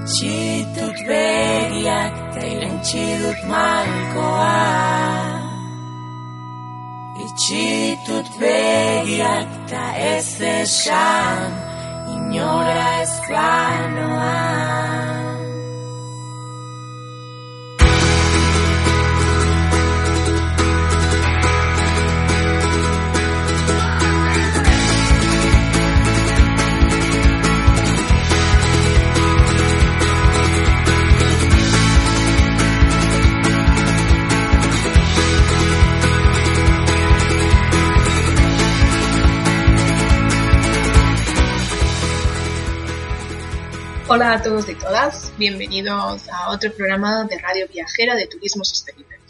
Itxi dut begiak, ta irentxi malkoa. Itxi dut begiak, ta ez esan, inora ez planoa. Hola a todos y todas, bienvenidos a otro programa de Radio Viajera de Turismo Sostenible.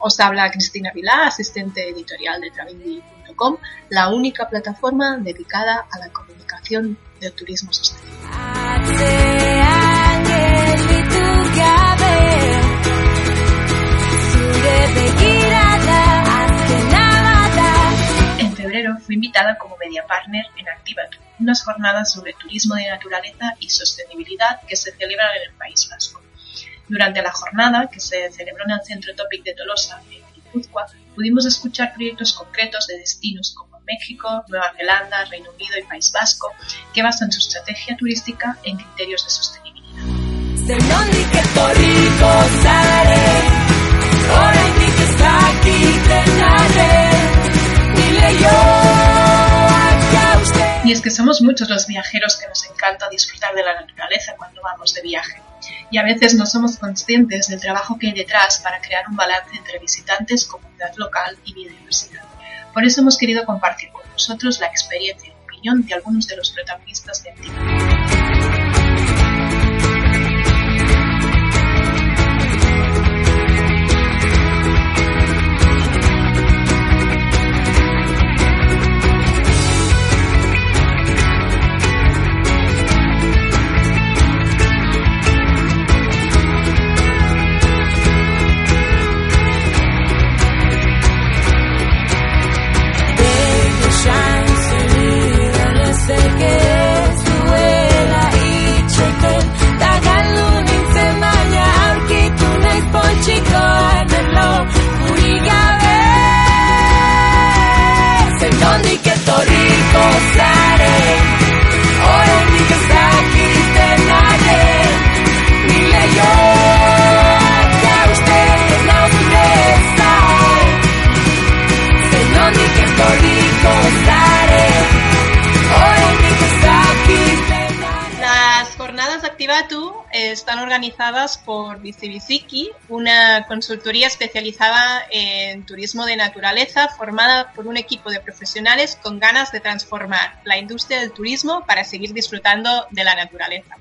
Os habla Cristina Vilá, asistente editorial de Travindy.com, la única plataforma dedicada a la comunicación del turismo sostenible. Febrero fui invitada como media partner en Activatur, unas jornadas sobre turismo de naturaleza y sostenibilidad que se celebran en el País Vasco. Durante la jornada, que se celebró en el Centro Topic de Tolosa, en Guipúzcoa, pudimos escuchar proyectos concretos de destinos como México, Nueva Zelanda, Reino Unido y País Vasco, que basan su estrategia turística en criterios de sostenibilidad. Y es que somos muchos los viajeros que nos encanta disfrutar de la naturaleza cuando vamos de viaje. Y a veces no somos conscientes del trabajo que hay detrás para crear un balance entre visitantes, comunidad local y biodiversidad. Por eso hemos querido compartir con vosotros la experiencia y opinión de algunos de los protagonistas de Activa. Activatu eh, están organizadas por Bicibiciki, una consultoría especializada en turismo de naturaleza formada por un equipo de profesionales con ganas de transformar la industria del turismo para seguir disfrutando de la naturaleza.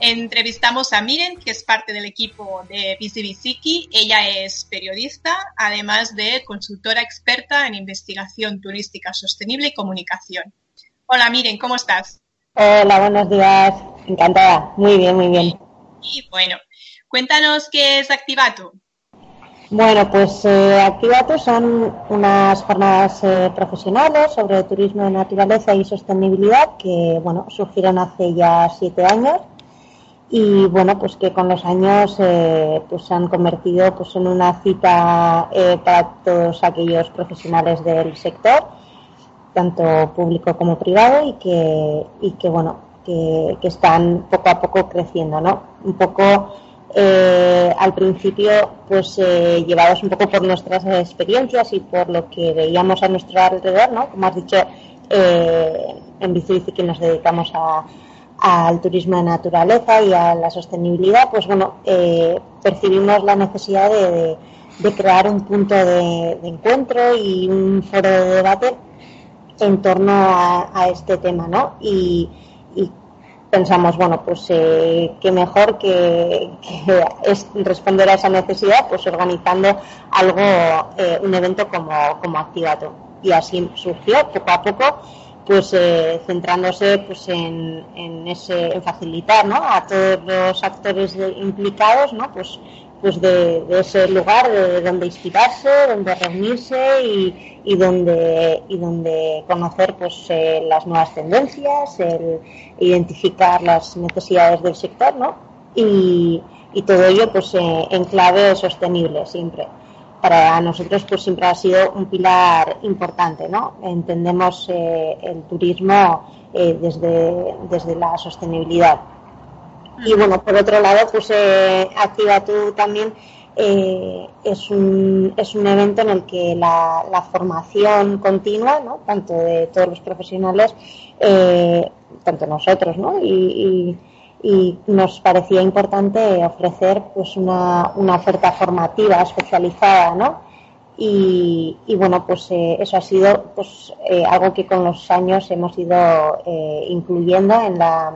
Entrevistamos a Miren, que es parte del equipo de Bicibiciki. Ella es periodista, además de consultora experta en investigación turística sostenible y comunicación. Hola Miren, ¿cómo estás? Hola, buenos días. Encantada. Muy bien, muy bien. Y bueno, cuéntanos qué es Activatu. Bueno, pues eh, Activato son unas jornadas eh, profesionales sobre turismo de naturaleza y sostenibilidad que, bueno, surgieron hace ya siete años y, bueno, pues que con los años eh, pues se han convertido pues en una cita eh, para todos aquellos profesionales del sector tanto público como privado y que, y que bueno, que, están poco a poco creciendo, ¿no? Un poco eh, al principio, pues eh, llevados un poco por nuestras experiencias y por lo que veíamos a nuestro alrededor, ¿no? Como has dicho, eh, en Bici que nos dedicamos al turismo de naturaleza y a la sostenibilidad, pues bueno, percibimos la necesidad de, crear un punto de, encuentro y un foro de debate en torno a, este tema, ¿no? Y, pensamos, bueno, pues eh, qué mejor que, es responder a esa necesidad, pues organizando algo, eh, un evento como, como Activato. Y así surgió poco a poco, pues eh, centrándose pues en, en, ese, en facilitar ¿no? a todos los actores implicados, ¿no? pues pues de, ese lugar de donde inspirarse, donde reunirse y, y donde y donde conocer pues eh, las nuevas tendencias, el identificar las necesidades del sector, ¿no? Y, y todo ello pues eh, en clave sostenible siempre. Para nosotros pues siempre ha sido un pilar importante, ¿no? Entendemos eh, el turismo desde, desde la sostenibilidad. Y bueno, por otro lado, pues eh, Activa Tú también eh, es, un, es un evento en el que la, formación continua, ¿no? tanto de todos los profesionales, eh, tanto nosotros, ¿no? Y, nos parecía importante ofrecer pues una, una oferta formativa especializada, ¿no? Y, y, bueno pues eh, eso ha sido pues algo que con los años hemos ido incluyendo en la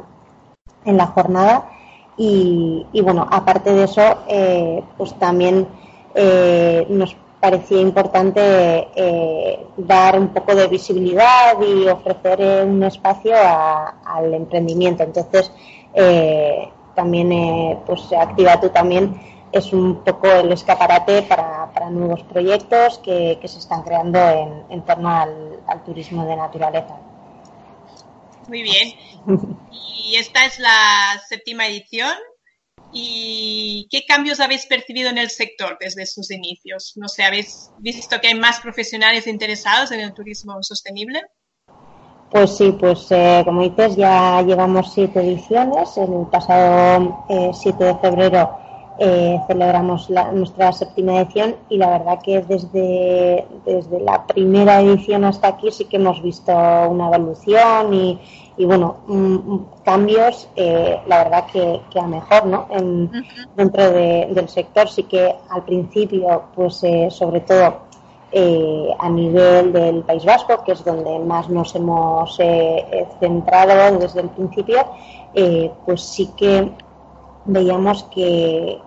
en la jornada y, bueno, aparte de eso, eh, pues también eh, nos parecía importante eh, dar un poco de visibilidad y ofrecer un espacio al emprendimiento. Entonces, también, pues Activa tú también es un poco el escaparate para, nuevos proyectos que, se están creando en, torno al turismo de naturaleza. Muy bien. Y esta es la séptima edición. ¿Y qué cambios habéis percibido en el sector desde sus inicios? No sé, ¿habéis visto que hay más profesionales interesados en el turismo sostenible? Pues sí, pues eh, como dices, ya llevamos siete ediciones. El pasado 7 eh, de febrero eh, celebramos nuestra séptima edición y la verdad que desde, desde la primera edición hasta aquí sí que hemos visto una evolución y, y bueno, cambios, eh, la verdad que, que, a mejor, ¿no? En, Dentro del sector sí que al principio, pues eh, sobre todo eh, a nivel del País Vasco, que es donde más nos hemos centrado desde el principio, pues sí que veíamos que,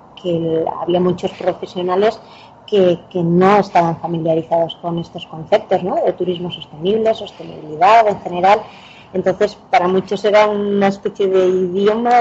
había muchos profesionales que, no estaban familiarizados con estos conceptos ¿no? de turismo sostenible, sostenibilidad en general. Entonces, para muchos era una especie de idioma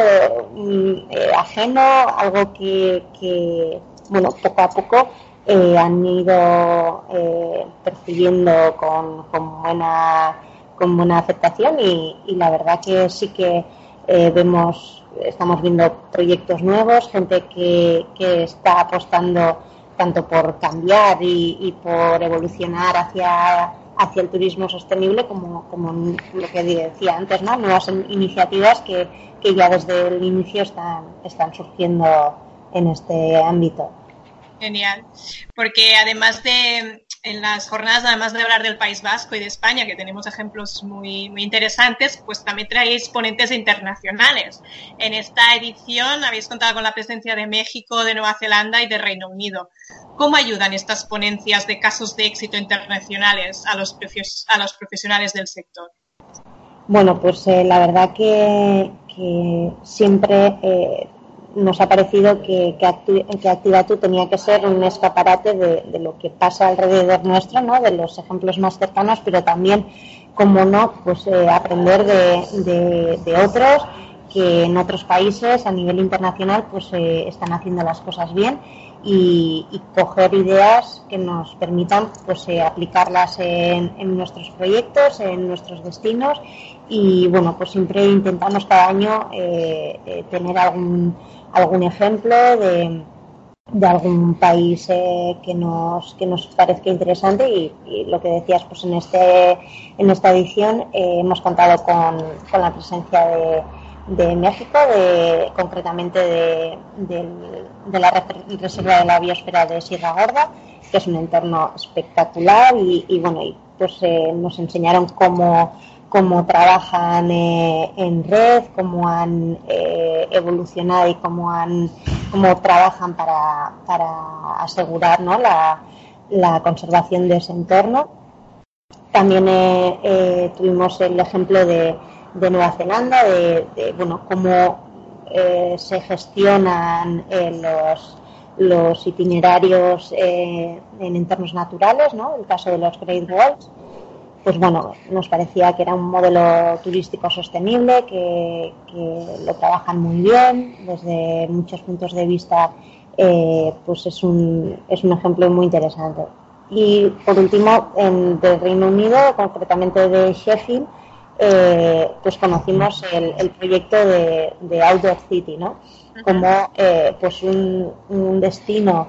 mm, eh, ajeno, algo que, bueno, poco a poco eh, han ido eh, percibiendo con, con, buena, con buena aceptación y, y la verdad que sí que vemos estamos viendo proyectos nuevos, gente que, que está apostando tanto por cambiar y, por evolucionar hacia, hacia el turismo sostenible como, como lo que decía antes, ¿no? nuevas iniciativas que, que ya desde el inicio están, están surgiendo en este ámbito. Genial, porque además de en las jornadas, además de hablar del País Vasco y de España, que tenemos ejemplos muy, muy interesantes, pues también traéis ponentes internacionales. En esta edición habéis contado con la presencia de México, de Nueva Zelanda y de Reino Unido. ¿Cómo ayudan estas ponencias de casos de éxito internacionales a los, a los profesionales del sector? Bueno, pues eh, la verdad que, siempre eh, nos ha parecido que, que, Activatu tenía que ser un escaparate de, lo que pasa alrededor nuestro, ¿no? de los ejemplos más cercanos, pero también, como no, pues eh, aprender de, de, otros que en otros países a nivel internacional pues eh, están haciendo las cosas bien y, coger ideas que nos permitan pues eh, aplicarlas en, en, nuestros proyectos, en nuestros destinos y bueno pues siempre intentamos cada año tener algún algún ejemplo de, de algún país eh, que nos que nos parezca interesante y, lo que decías pues en este en esta edición eh, hemos contado con, con, la presencia de, de México de concretamente de, de, la reserva de la biosfera de Sierra Gorda que es un entorno espectacular y, bueno y pues eh, nos enseñaron cómo cómo trabajan eh, en red, cómo han eh, evolucionado y cómo han cómo trabajan para, para asegurar ¿no? la, la, conservación de ese entorno. También eh, tuvimos el ejemplo de, Nueva Zelanda, de, bueno, cómo eh, se gestionan los, los itinerarios en entornos naturales, ¿no? el caso de los Great Walls pues bueno, nos parecía que era un modelo turístico sostenible, que, lo trabajan muy bien, desde muchos puntos de vista, eh, pues es un, es un ejemplo muy interesante. Y por último, en, del Reino Unido, concretamente de Sheffield, eh, pues conocimos el, proyecto de, Outdoor City, ¿no? Como eh, pues un, un destino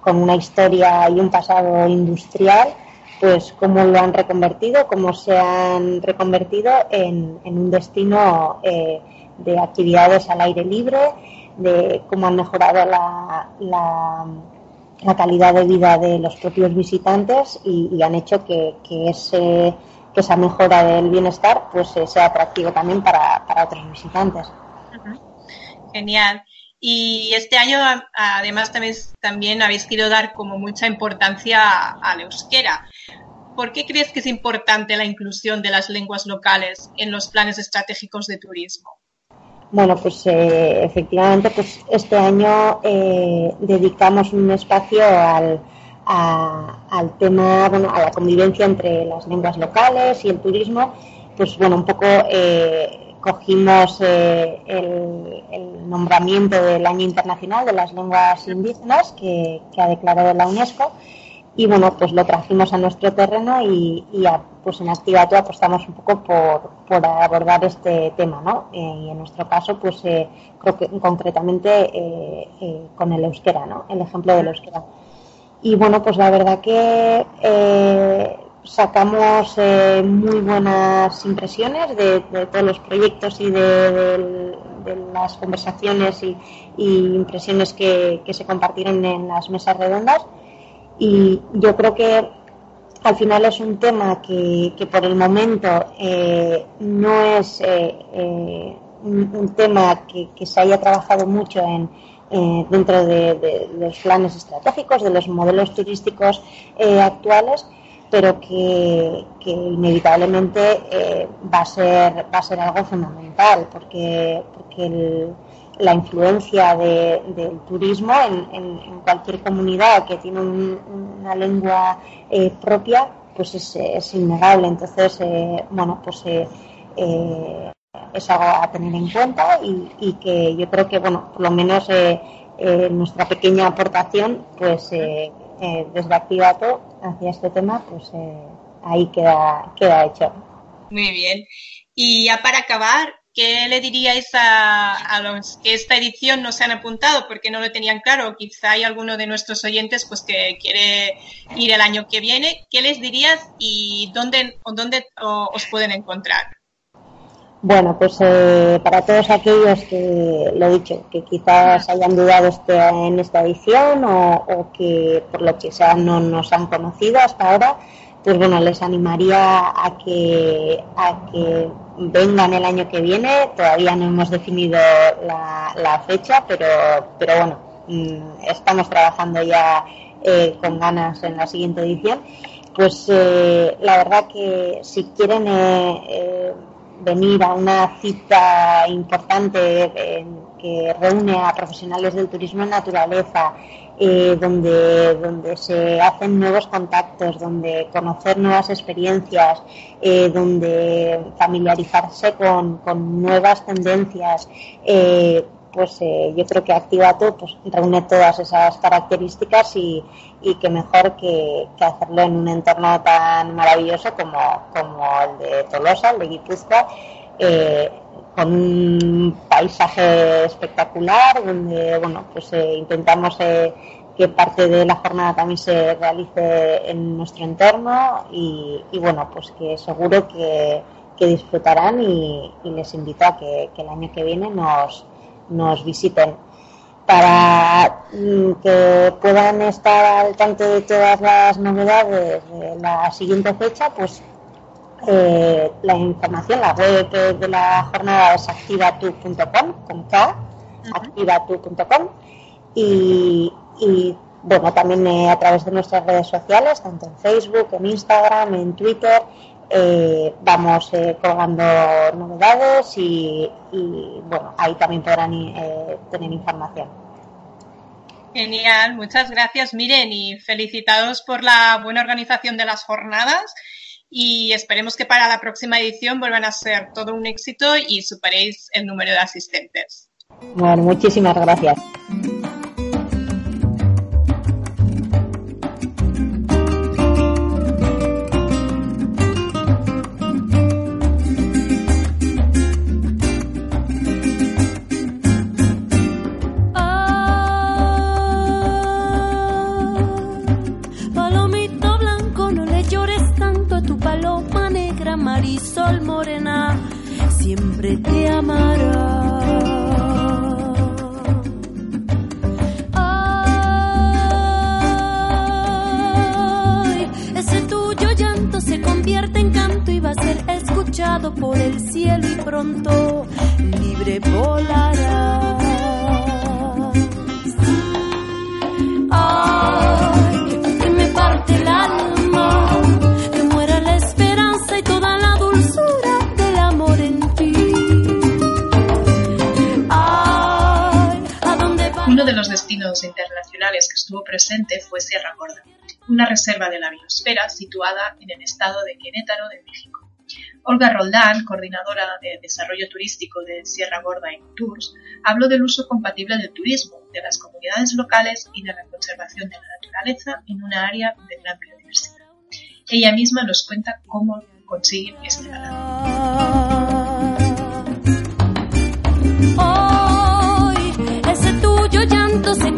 con una historia y un pasado industrial pues cómo lo han reconvertido, cómo se han reconvertido en, un destino eh, de actividades al aire libre, de cómo han mejorado la, la, calidad de vida de los propios visitantes y, han hecho que, ese, que esa mejora del bienestar pues eh, sea atractivo también para, para otros visitantes. Genial. Y este año, además, también, habéis querido dar como mucha importancia al euskera. ¿Por qué crees que es importante la inclusión de las lenguas locales en los planes estratégicos de turismo? Bueno, pues eh, efectivamente, pues este año eh, dedicamos un espacio al, al tema, bueno, a la convivencia entre las lenguas locales y el turismo. Pues bueno, un poco eh, cogimos eh, el, nombramiento del Año Internacional de las Lenguas Indígenas que, ha declarado la UNESCO y bueno, pues lo trajimos a nuestro terreno y, pues en Activato apostamos un poco por, abordar este tema, ¿no? Eh, y en nuestro caso, pues eh, creo que concretamente con el euskera, ¿no? El ejemplo del euskera. Y bueno, pues la verdad que sacamos eh, muy buenas impresiones de, todos los proyectos y de, las conversaciones y, impresiones que, se compartieron en las mesas redondas. Y yo creo que al final es un tema que, por el momento eh, no es eh, un, tema que, se haya trabajado mucho en, dentro de, los planes estratégicos, de los modelos turísticos actuales pero que, inevitablemente eh, va, a ser, va a ser algo fundamental, porque, porque la influencia del turismo en, cualquier comunidad que tiene una lengua eh, propia, pues es, innegable. Entonces, eh, bueno, pues es algo a tener en cuenta y, que yo creo que, bueno, por lo menos nuestra pequeña aportación, pues eh, hacia este tema, pues eh, ahí queda, queda hecho. Muy bien. Y ya para acabar, ¿qué le diríais a, los que esta edición no se han apuntado porque no lo tenían claro? Quizá hay alguno de nuestros oyentes pues que quiere ir el año que viene. ¿Qué les dirías y dónde, dónde os pueden encontrar? Bueno, pues eh, para todos aquellos que, lo dicho, que quizás hayan dudado este, en esta edición o, que por lo que sea no nos han conocido hasta ahora, pues bueno, les animaría a que, a que vengan el año que viene. Todavía no hemos definido la, fecha, pero, pero bueno, mm, estamos trabajando ya eh, con ganas en la siguiente edición. Pues eh, la verdad que si quieren venir a una cita importante que reúne a profesionales del turismo en naturaleza, eh, donde, donde se hacen nuevos contactos, donde conocer nuevas experiencias, eh, donde familiarizarse con, nuevas tendencias, eh, pues eh, yo creo que Activato pues, reúne todas esas características y, y que mejor que, hacerlo en un entorno tan maravilloso como, como el de Tolosa, el de Guipúzcoa, eh, con un paisaje espectacular donde bueno pues eh, intentamos que parte de la jornada también se realice en nuestro entorno y, bueno pues que seguro que, disfrutarán y, les invito a que el año que viene nos nos visiten para mm, que puedan estar al tanto de todas las novedades de la siguiente fecha, pues eh, la información, la web de la jornada es activatu.com, con K, activatu.com, y, y, bueno, también eh, a través de nuestras redes sociales, tanto en Facebook, en Instagram, en Twitter, eh, vamos eh, colgando novedades y, bueno, ahí también podrán eh, tener información. Genial, muchas gracias Miren y felicitados por la buena organización de las jornadas y esperemos que para la próxima edición vuelvan a ser todo un éxito y superéis el número de asistentes. Bueno, muchísimas gracias. De la biosfera situada en el estado de Querétaro de México. Olga Roldán, coordinadora de desarrollo turístico de Sierra Gorda en Tours, habló del uso compatible del turismo, de las comunidades locales y de la conservación de la naturaleza en una área de gran biodiversidad. Ella misma nos cuenta cómo consigue este balance. se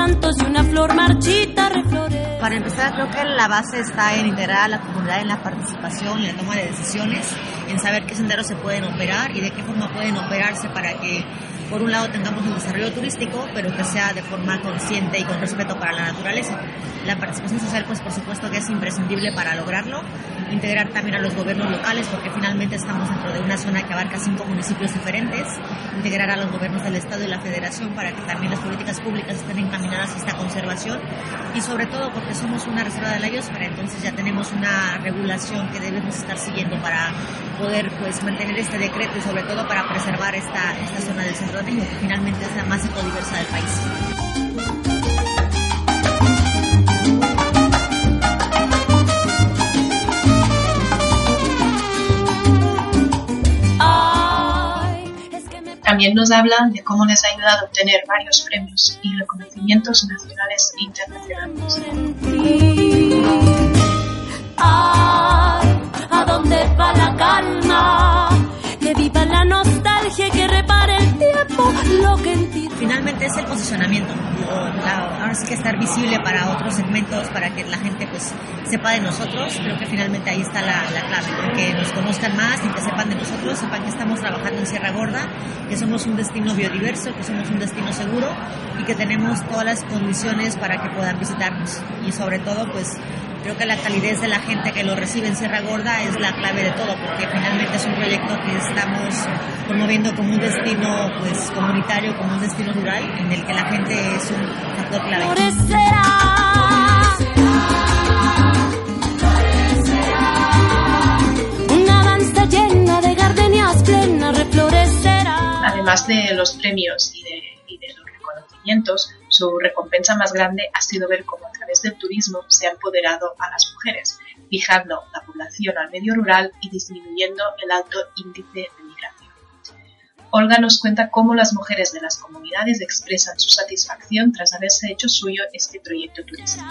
ojos santos y una flor marchita reflorece. Para empezar, creo que la base está en integrar a la comunidad en la participación y la toma de decisiones, en saber qué senderos se pueden operar y de qué forma pueden operarse para que por un lado tengamos un desarrollo turístico, pero que sea de forma consciente y con respeto para la naturaleza. La participación social, pues por supuesto que es imprescindible para lograrlo. Integrar también a los gobiernos locales, porque finalmente estamos dentro de una zona que abarca cinco municipios diferentes. Integrar a los gobiernos del Estado y la Federación para que también las políticas públicas estén encaminadas a esta conservación. Y sobre todo porque somos una reserva de la biosfera, entonces ya tenemos una regulación que debemos estar siguiendo para poder pues mantener este decreto y sobre todo para preservar esta, esta zona del centro que finalmente es la más ecodiversa del país. También nos hablan de cómo les ha ayudado a obtener varios premios y reconocimientos nacionales e internacionales. ¿A dónde va la calma? Lo que Finalmente es el posicionamiento, ahora sí que estar visible para otros segmentos, para que la gente pues sepa de nosotros, creo que finalmente ahí está la, la clave, que nos conozcan más y que sepan de nosotros, sepan que estamos trabajando en Sierra Gorda, que somos un destino biodiverso, que somos un destino seguro y que tenemos todas las condiciones para que puedan visitarnos. Y sobre todo pues Creo que la calidez de la gente que lo recibe en Sierra Gorda es la clave de todo, porque finalmente es un proyecto que estamos promoviendo como un destino pues comunitario, como un destino rural, en el que la gente es un factor clave. Una danza llena de gardenias plenas reflorecerá. Además de los premios y de, y de los reconocimientos, su recompensa más grande ha sido ver cómo través del turismo se ha empoderado a las mujeres, fijando la población al medio rural y disminuyendo el alto índice de migración. Olga nos cuenta cómo las mujeres de las comunidades expresan su satisfacción tras haberse hecho suyo este proyecto turístico.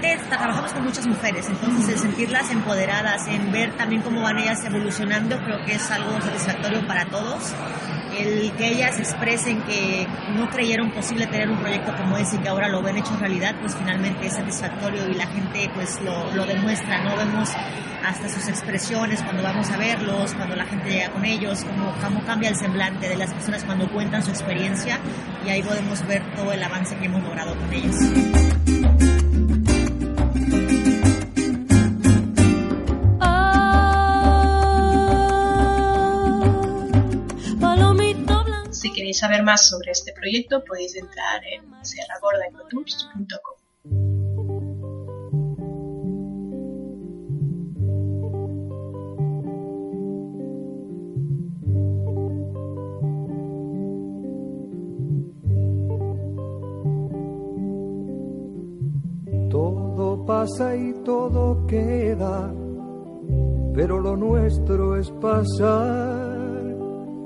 Finalmente trabajamos con muchas mujeres, entonces el sentirlas empoderadas, en ver también cómo van ellas evolucionando, creo que es algo satisfactorio para todos. El que ellas expresen que no creyeron posible tener un proyecto como ese y que ahora lo ven hecho realidad, pues finalmente es satisfactorio y la gente pues lo, lo demuestra, ¿no? Vemos hasta sus expresiones cuando vamos a verlos, cuando la gente llega con ellos, cómo, cómo cambia el semblante de las personas cuando cuentan su experiencia y ahí podemos ver todo el avance que hemos logrado con ellos. Queréis saber más sobre este proyecto podéis entrar en serragordaecotours.com. Todo pasa y todo queda, pero lo nuestro es pasar,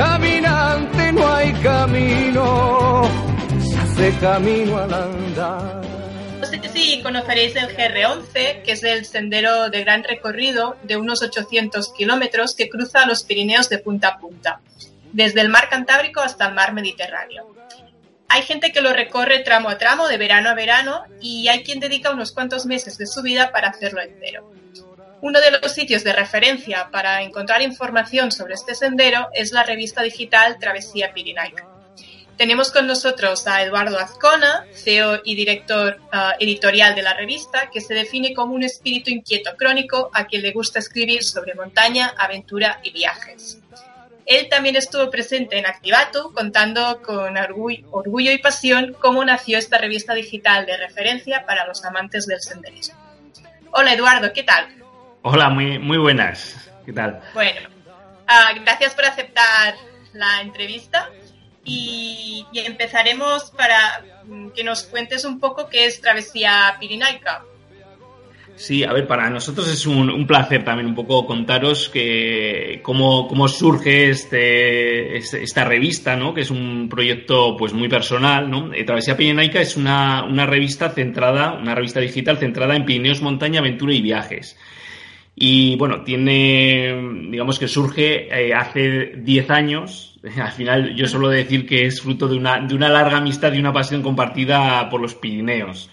caminante no hay camino, se hace camino al andar. No sé si conoceréis el GR11, que es el sendero de gran recorrido de unos 800 kilómetros que cruza los Pirineos de punta a punta, desde el mar Cantábrico hasta el mar Mediterráneo. Hay gente que lo recorre tramo a tramo, de verano a verano, y hay quien dedica unos cuantos meses de su vida para hacerlo entero. Uno de los sitios de referencia para encontrar información sobre este sendero es la revista digital Travesía Pirinaica. Tenemos con nosotros a Eduardo Azcona, CEO y director uh, editorial de la revista, que se define como un espíritu inquieto crónico a quien le gusta escribir sobre montaña, aventura y viajes. Él también estuvo presente en Activatu, contando con orgullo y pasión cómo nació esta revista digital de referencia para los amantes del senderismo. Hola Eduardo, ¿qué tal? Hola, muy, muy buenas. ¿Qué tal? Bueno, uh, gracias por aceptar la entrevista y, y, empezaremos para que nos cuentes un poco qué es Travesía Pirinaica. Sí, a ver, para nosotros es un, un placer también un poco contaros que cómo, cómo surge este, este, esta revista, ¿no? Que es un proyecto pues muy personal, ¿no? Eh, Travesía Pirinaica es una, una revista centrada, una revista digital centrada en Pirineos, montaña, aventura y viajes. Y bueno, tiene, digamos que surge eh, hace 10 años. Al final yo suelo decir que es fruto de una, de una larga amistad y una pasión compartida por los Pirineos.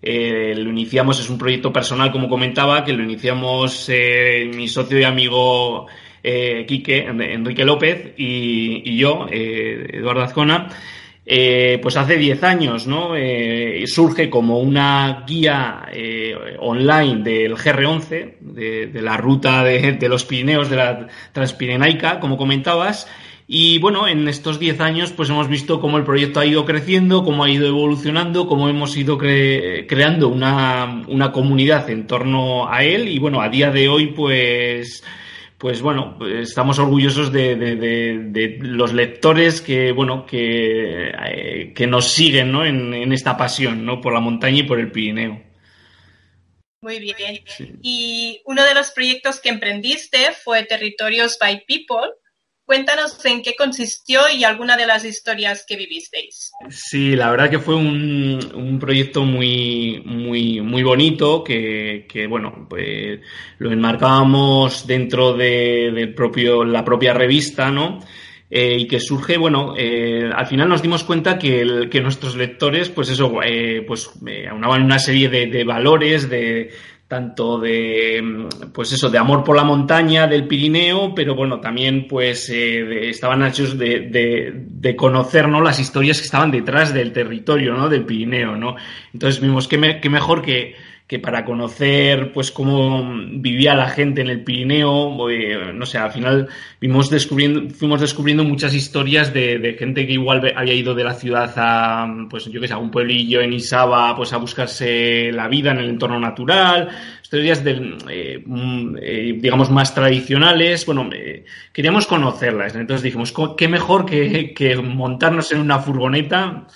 Eh, lo iniciamos, es un proyecto personal, como comentaba, que lo iniciamos eh, mi socio y amigo Quique, Enrique López, y, y yo, Eduardo Azcona. Eh, pues hace 10 años, ¿no? Eh, surge como una guía eh, online del GR11, de, de la ruta de, de, los Pirineos, de la Transpirenaica, como comentabas. Y bueno, en estos 10 años, pues hemos visto cómo el proyecto ha ido creciendo, cómo ha ido evolucionando, cómo hemos ido cre creando una, una comunidad en torno a él. Y bueno, a día de hoy, pues pues bueno, estamos orgullosos de, de, de, de, los lectores que, bueno, que, eh, que nos siguen ¿no? en, en, esta pasión ¿no? por la montaña y por el Pirineo. Muy bien. Sí. Y uno de los proyectos que emprendiste fue Territorios by People. Cuéntanos en qué consistió y alguna de las historias que vivisteis. Sí, la verdad que fue un, un proyecto muy, muy, muy bonito que, que bueno, pues lo enmarcábamos dentro de, de propio, la propia revista, ¿no? Eh, y que surge, bueno, eh, al final nos dimos cuenta que, que nuestros lectores, pues eso, eh, pues aunaban una serie de, de valores, de, tanto de, pues eso, de amor por la montaña del Pirineo, pero bueno, también pues eh, estaban hechos de, de, conocer, ¿no? Las historias que estaban detrás del territorio, ¿no? Del Pirineo, ¿no? Entonces vimos que, mejor que, que para conocer pues cómo vivía la gente en el Pirineo, eh, no sé, al final vimos descubriendo, fuimos descubriendo muchas historias de, gente que igual había ido de la ciudad a, pues yo que sé, a un pueblillo en Isaba, pues a buscarse la vida en el entorno natural, historias de, eh, mm, eh, digamos, más tradicionales. Bueno, queríamos conocerlas, entonces dijimos, qué mejor que, que montarnos en una furgoneta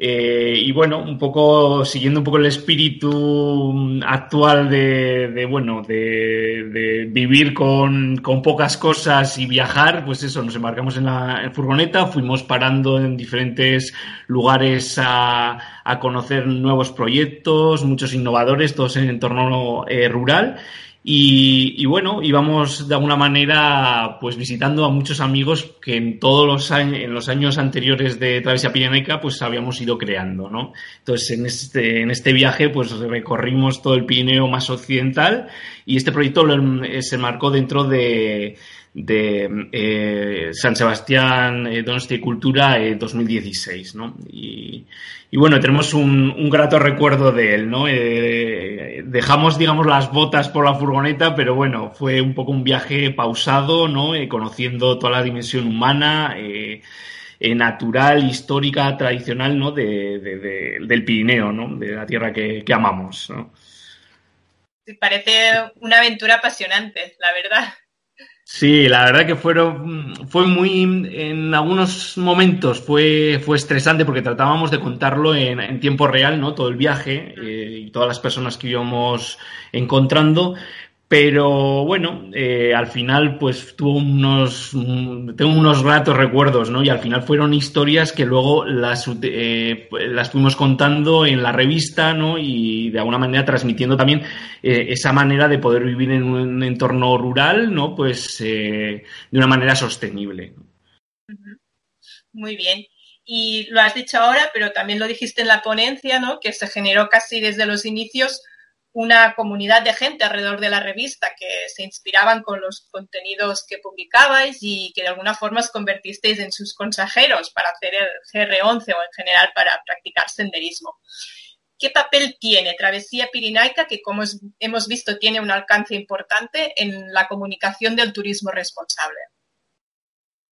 eh, y bueno, un poco siguiendo un poco el espíritu actual de, bueno, de, vivir con, pocas cosas y viajar, pues eso, nos embarcamos en la furgoneta, fuimos parando en diferentes lugares a, conocer nuevos proyectos, muchos innovadores, todos en el entorno eh, rural. Y, bueno, íbamos de alguna manera pues visitando a muchos amigos que en todos los años, en los años anteriores de Travesía Pirenaica pues habíamos ido creando, ¿no? Entonces en este, en este viaje pues recorrimos todo el Pirineo más occidental y este proyecto eh, se marcó dentro de, de eh, San Sebastián eh, Donostia Cultura 2016, ¿no? Y, y bueno, tenemos un, un, grato recuerdo de él, ¿no? Eh, dejamos, digamos, las botas por la furgoneta, pero bueno, fue un poco un viaje pausado, ¿no? Eh, conociendo toda la dimensión humana, eh, eh natural, histórica, tradicional, ¿no? De, de, del Pirineo, ¿no? De la tierra que, que amamos, ¿no? Parece una aventura apasionante, la verdad. Sí, la verdad que fueron, fue muy, en algunos momentos fue, fue estresante porque tratábamos de contarlo en, en tiempo real, ¿no? Todo el viaje eh, y todas las personas que íbamos encontrando, pero bueno, eh, al final pues tuvo unos, tengo unos ratos recuerdos, ¿no? Y al final fueron historias que luego las, eh, las fuimos contando en la revista, ¿no? Y de alguna manera transmitiendo también eh, esa manera de poder vivir en un entorno rural, ¿no? Pues de una manera sostenible. Muy bien. Y lo has dicho ahora, pero también lo dijiste en la ponencia, ¿no? Que se generó casi desde los inicios una comunidad de gente alrededor de la revista que se inspiraban con los contenidos que publicabais y que de alguna forma os convertisteis en sus consejeros para hacer el GR11 o en general para practicar senderismo. ¿Qué papel tiene Travesía Pirinaica, que como hemos visto tiene un alcance importante en la comunicación del turismo responsable?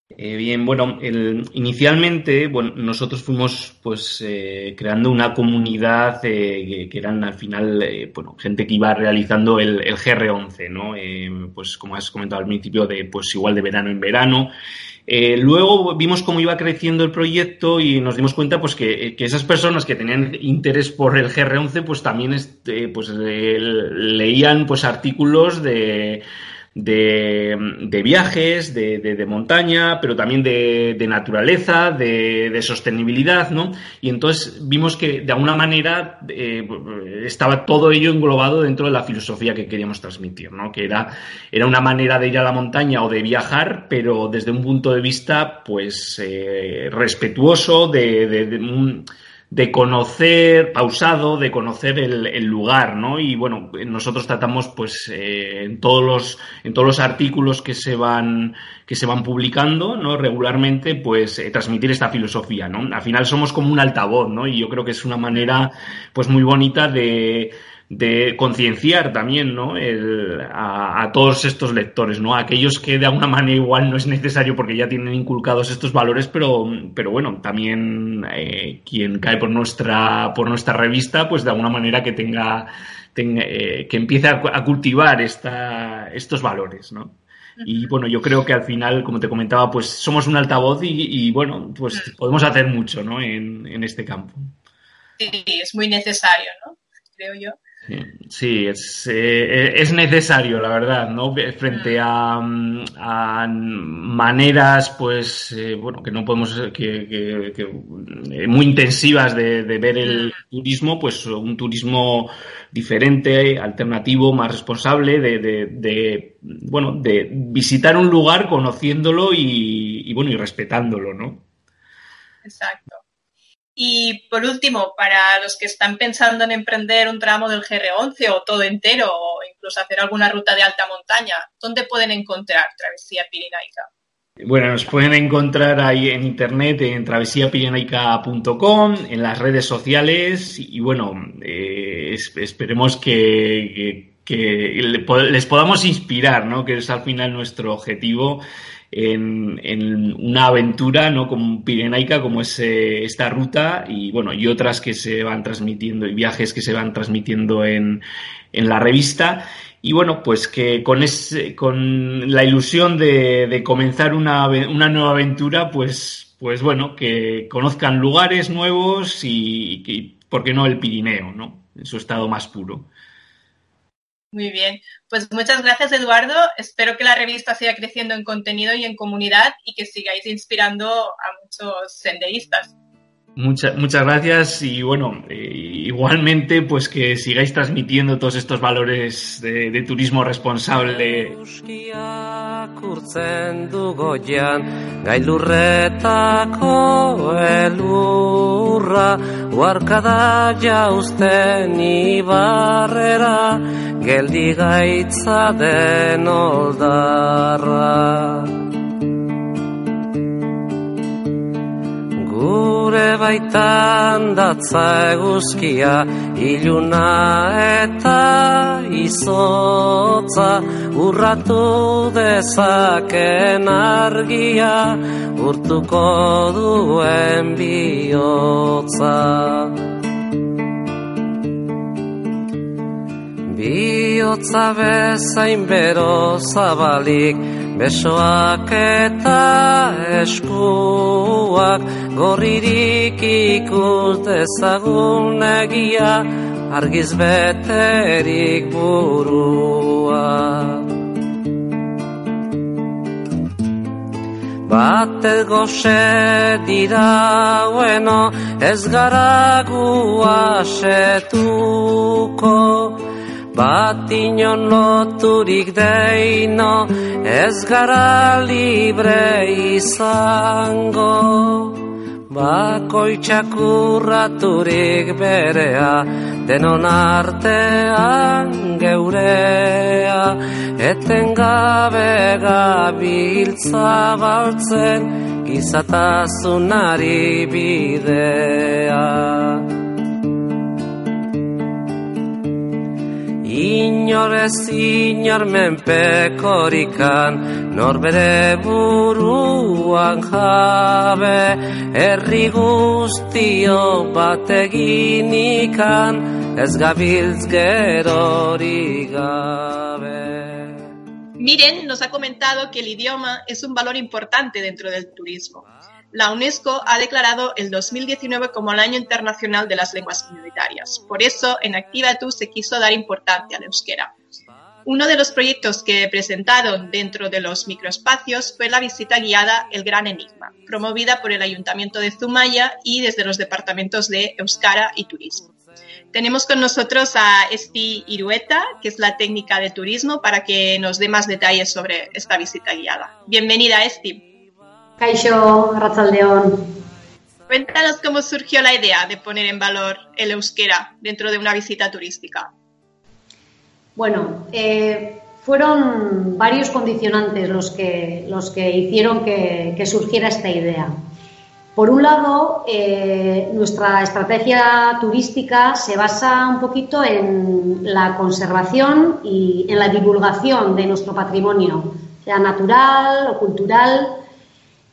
Eh, bien, bueno, inicialmente, bueno, nosotros fuimos pues eh, creando una comunidad eh, que eran al final, bueno, gente que iba realizando el, GR11, ¿no? pues como has comentado al principio, de pues igual de verano en verano. luego vimos cómo iba creciendo el proyecto y nos dimos cuenta pues que, que esas personas que tenían interés por el GR11 pues también este, pues leían pues artículos de de, viajes, de, montaña, pero también de, naturaleza, de, sostenibilidad, ¿no? Y entonces vimos que de alguna manera eh, estaba todo ello englobado dentro de la filosofía que queríamos transmitir, ¿no? Que era, era una manera de ir a la montaña o de viajar, pero desde un punto de vista, pues, eh, respetuoso, de, un de conocer, pausado, de conocer el, lugar, ¿no? Y bueno, nosotros tratamos, pues, eh, en todos los, en todos los artículos que se van, que se van publicando, ¿no? Regularmente, pues, eh, transmitir esta filosofía, ¿no? Al final somos como un altavoz, ¿no? Y yo creo que es una manera, pues, muy bonita de, de concienciar también ¿no? a, todos estos lectores, ¿no? aquellos que de alguna manera igual no es necesario porque ya tienen inculcados estos valores, pero, pero bueno, también eh, quien cae por nuestra, por nuestra revista, pues de alguna manera que tenga, eh, que empiece a, cultivar esta, estos valores, ¿no? Y bueno, yo creo que al final, como te comentaba, pues somos un altavoz y, bueno, pues podemos hacer mucho, ¿no? En, en este campo. Sí, es muy necesario, ¿no? Creo yo. Sí, es, eh, es necesario, la verdad, ¿no? Frente a, maneras, pues, eh, bueno, que no podemos, que, eh, muy intensivas de, ver el turismo, pues un turismo diferente, alternativo, más responsable, de, bueno, de visitar un lugar conociéndolo y, y, bueno, y respetándolo, ¿no? Exacto. Y por último, para los que están pensando en emprender un tramo del GR11 o todo entero o incluso hacer alguna ruta de alta montaña, ¿dónde pueden encontrar Travesía Pirenaica? Bueno, nos pueden encontrar ahí en internet en travesiapirenaica.com, en las redes sociales y bueno, eh, esperemos que, les podamos inspirar, ¿no? Que es al final nuestro objetivo en, una aventura, ¿no? Como pirenaica, como es eh, esta ruta y bueno, y otras que se van transmitiendo y viajes que se van transmitiendo en, en la revista. Y bueno, pues que con, ese, con la ilusión de, comenzar una, una, nueva aventura, pues, pues bueno, que conozcan lugares nuevos y, y, ¿por qué no, el Pirineo, ¿no? En su estado más puro. Muy bien, pues muchas gracias Eduardo. Espero que la revista siga creciendo en contenido y en comunidad y que sigáis inspirando a muchos senderistas. Muchas, muchas gracias y bueno, eh, igualmente pues que sigáis transmitiendo todos estos valores de, de turismo responsable. Geldi gaitza den oldarra. Gure baitan datza eguzkia, iluna eta izotza, urratu dezaken argia, urtuko duen bihotza. Biotza bezain bero zabalik. Besoak eta eskuak Gorririk ikus dezagun egia. Argiz beterik burua. Bate goxe dira bueno Ez gara guasetuko bat inon loturik deino ez gara libre izango. Bakoitzak urraturik berea denon artean geurea. Eten gabe gabiltza baltzen gizatazunari bidea Inorez inor menpekorikan Norbere buruan jabe Herri guztio bat eginikan Ez gabiltz gerori gabe Miren nos ha comentado que el idioma es un valor importante dentro del turismo. La UNESCO ha declarado el 2019 como el Año Internacional de las Lenguas Minoritarias. Por eso, en Activa se quiso dar importancia al euskera. Uno de los proyectos que presentaron dentro de los microespacios fue la visita guiada El Gran Enigma, promovida por el Ayuntamiento de Zumaya y desde los departamentos de Euskara y Turismo. Tenemos con nosotros a Esti Irueta, que es la técnica de turismo, para que nos dé más detalles sobre esta visita guiada. Bienvenida, Esti. Kaixo, Arratzaldeón. Cuéntanos cómo surgió la idea de poner en valor el euskera dentro de una visita turística. Bueno, eh, fueron varios condicionantes los que, los que hicieron que, surgiera esta idea. Por un lado, eh, nuestra estrategia turística se basa un poquito en la conservación y en la divulgación de nuestro patrimonio, sea natural o cultural,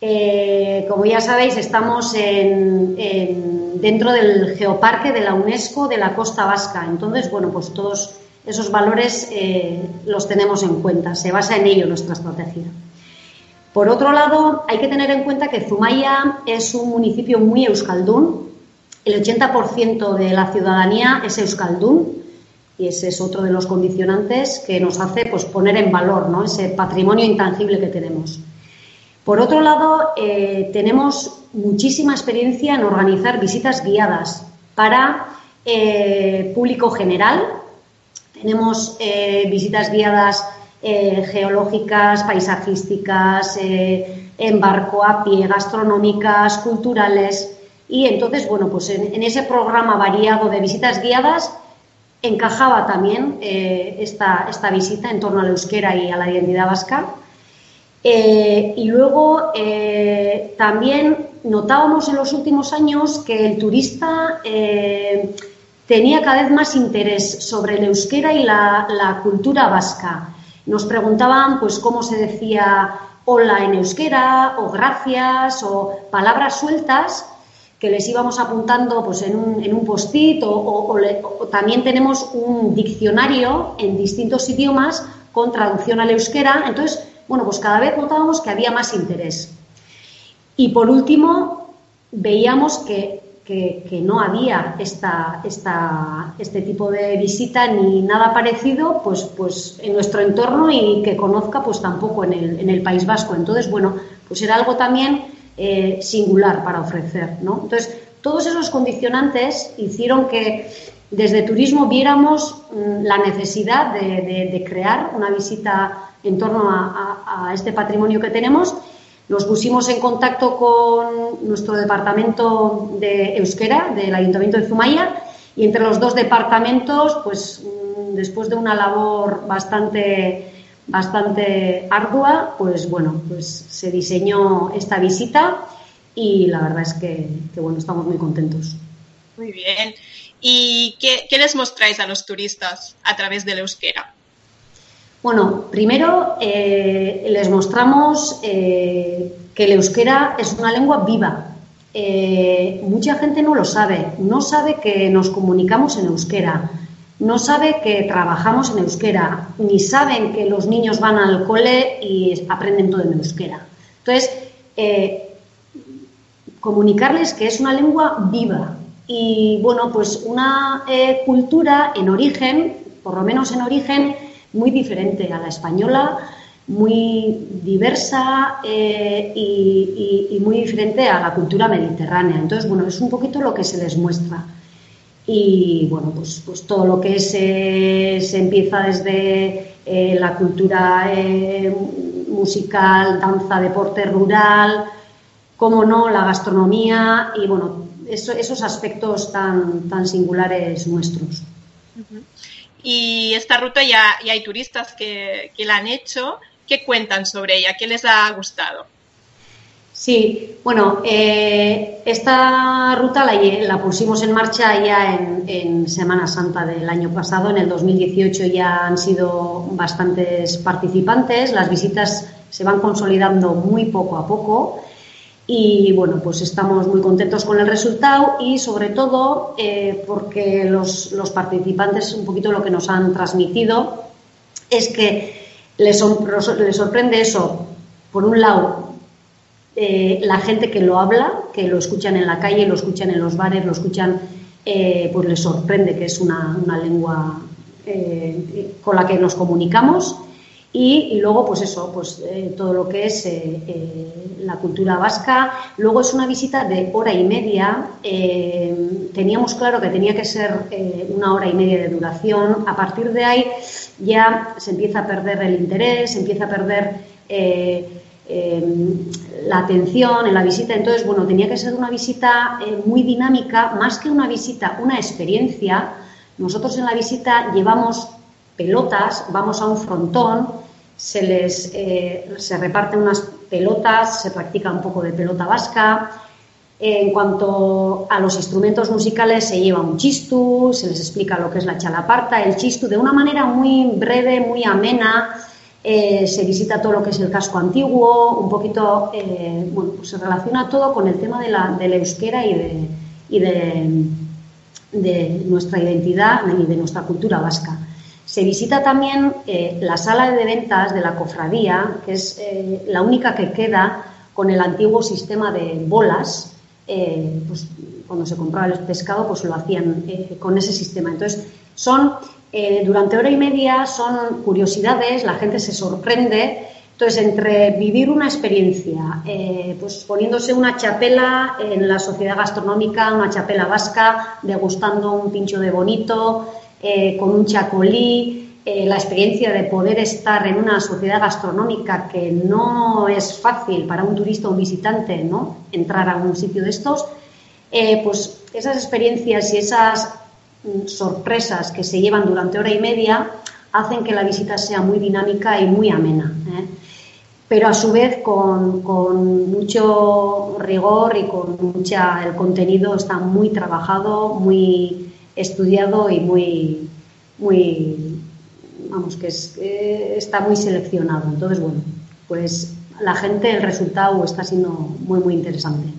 eh, como ya sabéis, estamos dentro del geoparque de la UNESCO de la Costa Vasca. Entonces, bueno, pues todos esos valores eh, los tenemos en cuenta. Se basa en ello nuestra estrategia. Por otro lado, hay que tener en cuenta que Zumaya es un municipio muy euskaldún. El 80% de la ciudadanía es euskaldún y ese es otro de los condicionantes que nos hace pues, poner en valor ese patrimonio intangible que tenemos. Por otro lado, eh, tenemos muchísima experiencia en organizar visitas guiadas para eh, público general. Tenemos eh, visitas guiadas geológicas, paisajísticas, en barco a pie, gastronómicas, culturales Y entonces, bueno, pues en, ese programa variado de visitas guiadas encajaba también esta, esta, visita en torno a la euskera y a la identidad vasca. Eh, y luego eh, también notábamos en los últimos años que el turista tenía cada vez más interés sobre el euskera y la, cultura vasca. Nos preguntaban pues cómo se decía hola en euskera o gracias o palabras sueltas que les íbamos apuntando pues, en un, en un post-it o, también tenemos un diccionario en distintos idiomas con traducción al euskera. Entonces, bueno, pues cada vez notábamos que había más interés. Y por último, veíamos que, no había esta, esta, este tipo de visita ni nada parecido pues, pues en nuestro entorno y que conozca pues tampoco en el, en el País Vasco. Entonces, bueno, pues era algo también eh, singular para ofrecer. ¿no? Entonces, todos esos condicionantes hicieron que desde turismo viéramos mm, la necesidad de, crear una visita en torno a, este patrimonio que tenemos. Nos pusimos en contacto con nuestro departamento de Euskera, del Ayuntamiento de Zumaya, y entre los dos departamentos, pues mm, después de una labor bastante bastante ardua, pues bueno, pues se diseñó esta visita y la verdad es que, bueno, estamos muy contentos. Muy bien. ¿Y qué, les mostráis a los turistas a través del euskera? Bueno, primero eh, les mostramos eh, que el euskera es una lengua viva. Eh, mucha gente no lo sabe, no sabe que nos comunicamos en euskera no sabe que trabajamos en euskera, ni saben que los niños van al cole y aprenden todo en euskera. Entonces, comunicarles que es una lengua viva y, bueno, pues una eh, cultura en origen, por lo menos en origen, muy diferente a la española, muy diversa eh, y, muy diferente a la cultura mediterránea. Entonces, bueno, es un poquito lo que se les muestra y bueno, pues, pues todo lo que se, se empieza desde eh, la cultura musical, danza, deporte rural, como no, la gastronomía y bueno, esos aspectos tan, tan singulares nuestros. Y esta ruta ya, ya hay turistas que, que la han hecho. ¿Qué cuentan sobre ella? ¿Qué les ha gustado? Sí, bueno, eh, esta ruta la, pusimos en marcha ya en, Semana Santa del año pasado. En el 2018 ya han sido bastantes participantes. Las visitas se van consolidando muy poco a poco. Y bueno, pues estamos muy contentos con el resultado y sobre todo eh, porque los, los, participantes un poquito lo que nos han transmitido es que les, sorprende eso, por un lado, eh, la gente que lo habla, que lo escuchan en la calle, lo escuchan en los bares, lo escuchan, eh, pues les sorprende que es una, lengua eh, con la que nos comunicamos. Y, luego, pues eso, pues todo lo que es la cultura vasca. Luego es una visita de hora y media. teníamos claro que tenía que ser una hora y media de duración. A partir de ahí ya se empieza a perder el interés, se empieza a perder la atención en la visita. Entonces, bueno, tenía que ser una visita eh, muy dinámica, más que una visita, una experiencia. Nosotros en la visita llevamos pelotas, vamos a un frontón, se les eh, se reparten unas pelotas, se practica un poco de pelota vasca. En cuanto a los instrumentos musicales, se lleva un chistu, se les explica lo que es la chalaparta, el chistu, de una manera muy breve, muy amena, eh, se visita todo lo que es el casco antiguo, un poquito, eh, bueno, pues se relaciona todo con el tema de la, euskera y, de, y de, nuestra identidad y de nuestra cultura vasca. Se visita también eh, la sala de ventas de la cofradía, que es la única que queda con el antiguo sistema de bolas. pues cuando se compraba el pescado, pues lo hacían con ese sistema. Entonces, son eh, durante hora y media son curiosidades, la gente se sorprende. Entonces, entre vivir una experiencia, eh, pues poniéndose una chapela en la sociedad gastronómica, una chapela vasca, degustando un pincho de bonito, eh, con un chacolí, la experiencia de poder estar en una sociedad gastronómica que no es fácil para un turista o un visitante, ¿no? Entrar a un sitio de estos, eh, pues esas experiencias y esas mm, sorpresas que se llevan durante hora y media hacen que la visita sea muy dinámica y muy amena. ¿eh? pero a su vez con, con, mucho rigor y con mucha el contenido está muy trabajado, muy estudiado y muy muy vamos que es, eh, está muy seleccionado. Entonces bueno, pues la gente el resultado está siendo muy muy interesante.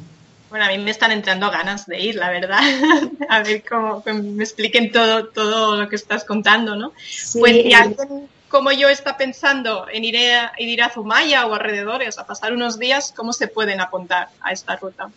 Bueno, a mí me están entrando ganas de ir, la verdad. a ver cómo, me expliquen todo, todo lo que estás contando, ¿no? pues si alguien como yo está pensando en ir a, ir a Zumaya o alrededores a pasar unos días, ¿cómo se pueden apuntar a esta ruta?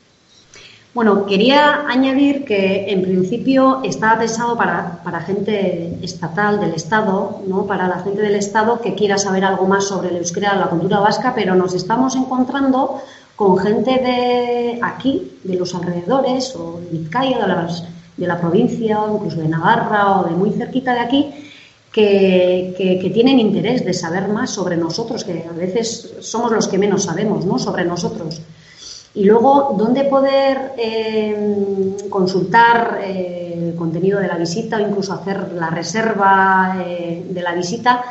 Bueno, quería añadir que en principio está pensado para, para, gente estatal del Estado, ¿no? para la gente del Estado que quiera saber algo más sobre el euskera, la cultura vasca, pero nos estamos encontrando con gente de aquí, de los alrededores, o de Vizcaya, de, de la provincia, o incluso de Navarra, o de muy cerquita de aquí, que, tienen interés de saber más sobre nosotros, que a veces somos los que menos sabemos ¿no? sobre nosotros. Y luego, ¿dónde poder eh, consultar eh, el contenido de la visita o incluso hacer la reserva eh, de la visita?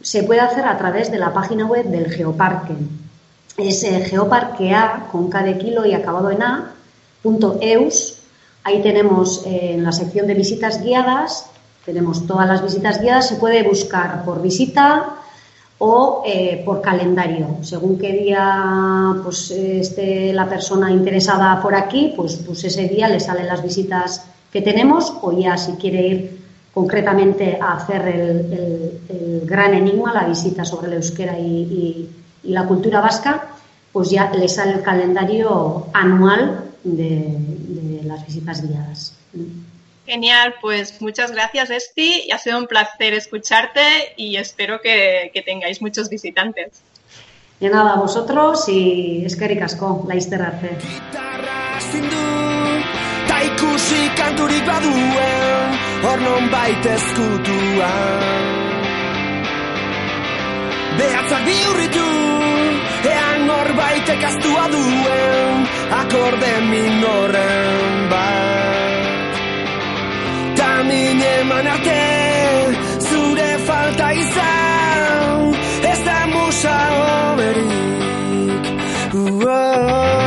Se puede hacer a través de la página web del Geoparque. Es geoparquea con K de kilo y acabado en A, punto eus. Ahí tenemos en la sección de visitas guiadas tenemos todas las visitas guiadas, se puede buscar por visita o eh, por calendario. Según qué día pues, esté la persona interesada por aquí, pues, pues ese día le salen las visitas que tenemos o ya si quiere ir concretamente a hacer el, gran enigma, la visita sobre el euskera y, la cultura vasca, pues ya le sale el calendario anual de las visitas guiadas. Genial, pues muchas gracias Esti y ha sido un placer escucharte y espero que, que tengáis muchos visitantes. De nada, vosotros y eskerrik asko, laizter arte. Ta ikusi kanturik baduen, hor non baitezkutua. Behatzak bihurritu, ean norbaitek astua duen, akorde minorren bat. Min eman arte Zure falta izan Ez da musa oberik uh -oh.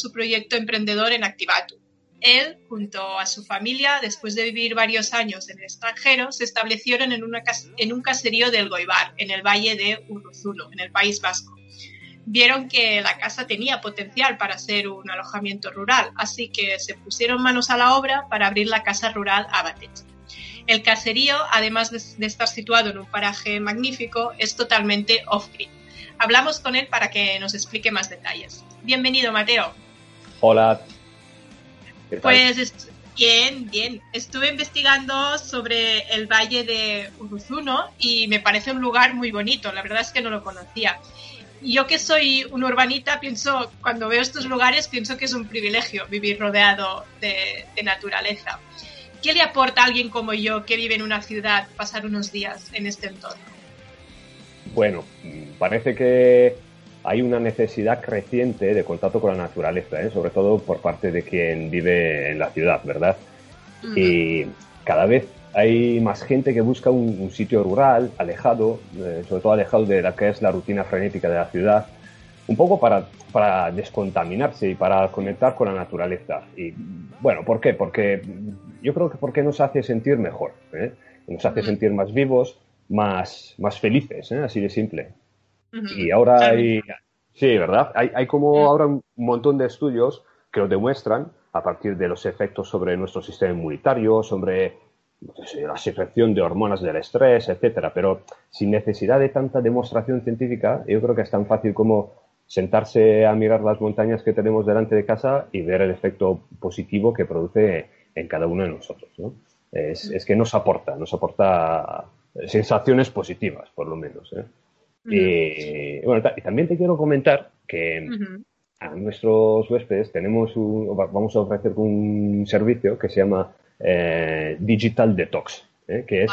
Su proyecto emprendedor en Activatu. Él, junto a su familia, después de vivir varios años en el extranjero, se establecieron en, un caserío del Goibar, en el valle de Urruzuno, en el País Vasco. Vieron que la casa tenía potencial para ser un alojamiento rural, así que se pusieron manos a la obra para abrir la casa rural Abatech. El caserío, además de, estar situado en un paraje magnífico, es totalmente off-grid. Hablamos con él para que nos explique más detalles. Bienvenido, Mateo. Hola. Pues bien, bien. Estuve investigando sobre el valle de Uruzuno y me parece un lugar muy bonito. La verdad es que no lo conocía. yo que soy un urbanita, pienso, cuando veo estos lugares, pienso que es un privilegio vivir rodeado de, de naturaleza. ¿Qué le aporta a alguien como yo que vive en una ciudad pasar unos días en este entorno? Bueno, parece que hay una necesidad creciente de contacto con la naturaleza, ¿eh? sobre todo por parte de quien vive en la ciudad, ¿verdad? Y cada vez hay más gente que busca un, sitio rural, alejado, eh, sobre todo alejado de la que es la rutina frenética de la ciudad, un poco para, para descontaminarse y para conectar con la naturaleza. Y bueno, ¿por qué? Porque yo creo que porque nos hace sentir mejor, ¿eh? nos hace sentir más vivos, más, más felices, ¿eh? así de simple. Y ahora hay, sí, ¿verdad? Hay, hay como ahora un montón de estudios que lo demuestran a partir de los efectos sobre nuestro sistema inmunitario, sobre la secreción de hormonas del estrés, etcétera, pero sin necesidad de tanta demostración científica, yo creo que es tan fácil como sentarse a mirar las montañas que tenemos delante de casa y ver el efecto positivo que produce en cada uno de nosotros. ¿no? Es, es, que nos aporta, nos aporta sensaciones positivas, por lo menos. ¿eh? Y, bueno, y también te quiero comentar que a nuestros huéspedes tenemos un, vamos a ofrecer un servicio que se llama eh, Digital Detox, ¿eh? que es,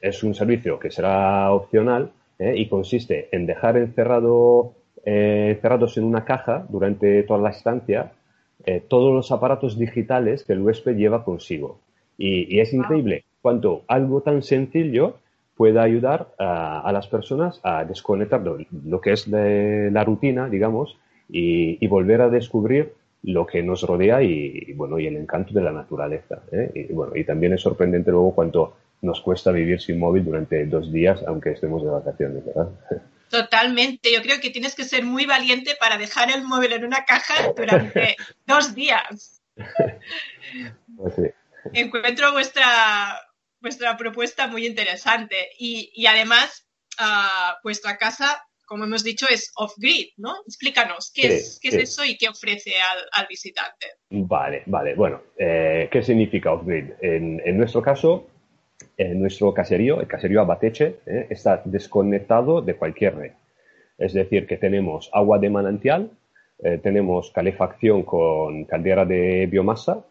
es, un servicio que será opcional ¿eh? y consiste en dejar encerrado, encerrados en una caja durante toda la estancia todos los aparatos digitales que el huésped lleva consigo. Y, y es increíble cuánto algo tan sencillo pueda ayudar a, las personas a desconectar lo, que es la rutina, digamos, y, volver a descubrir lo que nos rodea y, bueno, y el encanto de la naturaleza. ¿eh? Y, bueno, y también es sorprendente luego cuánto nos cuesta vivir sin móvil durante dos días, aunque estemos de vacaciones, ¿verdad? Totalmente. Yo creo que tienes que ser muy valiente para dejar el móvil en una caja durante dos días. Pues sí. Encuentro vuestra, vuestra propuesta muy interesante. Y, y además, uh, vuestra casa, como hemos dicho, es off-grid, ¿no? Explícanos, ¿qué, sí, es, qué sí. es eso y qué ofrece al, al visitante? Vale, vale. Bueno, eh, ¿qué significa off-grid? En, en, nuestro caso, en nuestro caserío, el caserío Abateche, eh, está desconectado de cualquier red. Es decir, que tenemos agua de manantial, eh, tenemos calefacción con caldera de biomasa,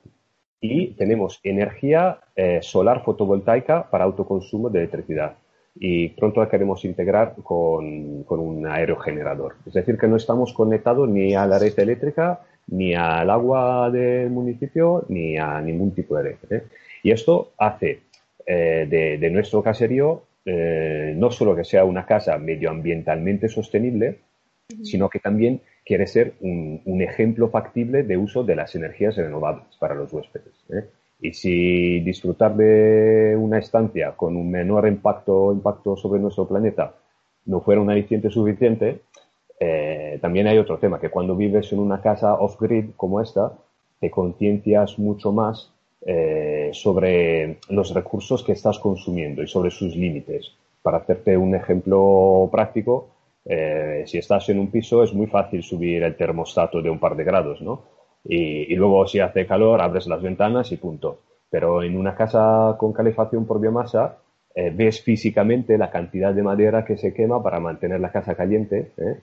y tenemos energía eh, solar fotovoltaica para autoconsumo de electricidad. Y pronto la queremos integrar con, con, un aerogenerador. Es decir, que no estamos conectados ni a la red eléctrica, ni al agua del municipio, ni a ningún tipo de red. ¿eh? Y esto hace eh, de, de, nuestro caserío eh, no solo que sea una casa medioambientalmente sostenible, uh -huh. sino que también quiere ser un, ejemplo factible de uso de las energías renovables para los huéspedes. ¿eh? Y si disfrutar de una estancia con un menor impacto, impacto sobre nuestro planeta no fuera un aliciente suficiente, eh, también hay otro tema, que cuando vives en una casa off-grid como esta, te conciencias mucho más eh, sobre los recursos que estás consumiendo y sobre sus límites. Para hacerte un ejemplo práctico, eh, si estás en un piso es muy fácil subir el termostato de un par de grados, ¿no? Y, y, luego si hace calor abres las ventanas y punto. Pero en una casa con calefacción por biomasa eh, ves físicamente la cantidad de madera que se quema para mantener la casa caliente. ¿eh?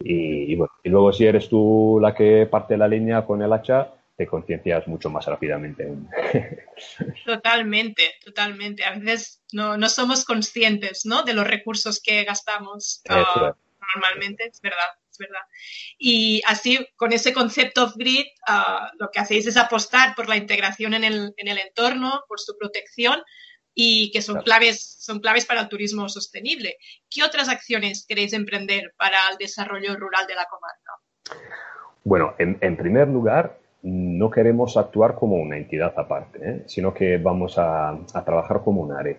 Y, y, bueno, y luego si eres tú la que parte la leña con el hacha, te conciencias mucho más rápidamente. Totalmente, totalmente. A veces no, no somos conscientes ¿no? de los recursos que gastamos. Uh, normalmente, es verdad, es verdad. Y así, con ese concepto off-grid, uh, lo que hacéis es apostar por la integración en el, en el entorno, por su protección y que son, claro. claves, son claves para el turismo sostenible. ¿Qué otras acciones queréis emprender para el desarrollo rural de la comarca? Bueno, en, en primer lugar, no queremos actuar como una entidad aparte, ¿eh? sino que vamos a, a, trabajar como un área.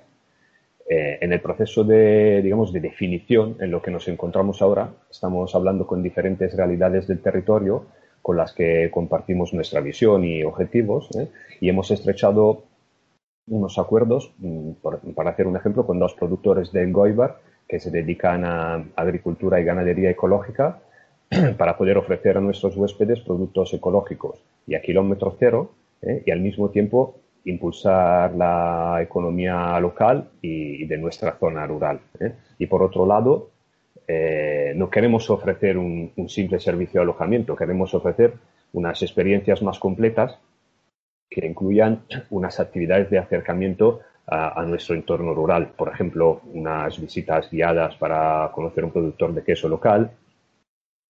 Eh, en el proceso de, digamos, de definición en lo que nos encontramos ahora, estamos hablando con diferentes realidades del territorio con las que compartimos nuestra visión y objetivos ¿eh? y hemos estrechado unos acuerdos, mm, para hacer un ejemplo, con dos productores de Goibar que se dedican a agricultura y ganadería ecológica para poder ofrecer a nuestros huéspedes productos ecológicos y a kilómetro cero ¿eh? y al mismo tiempo impulsar la economía local y, de nuestra zona rural. ¿eh? Y por otro lado, eh, no queremos ofrecer un, simple servicio de alojamiento, queremos ofrecer unas experiencias más completas que incluyan unas actividades de acercamiento a, nuestro entorno rural. Por ejemplo, unas visitas guiadas para conocer un productor de queso local,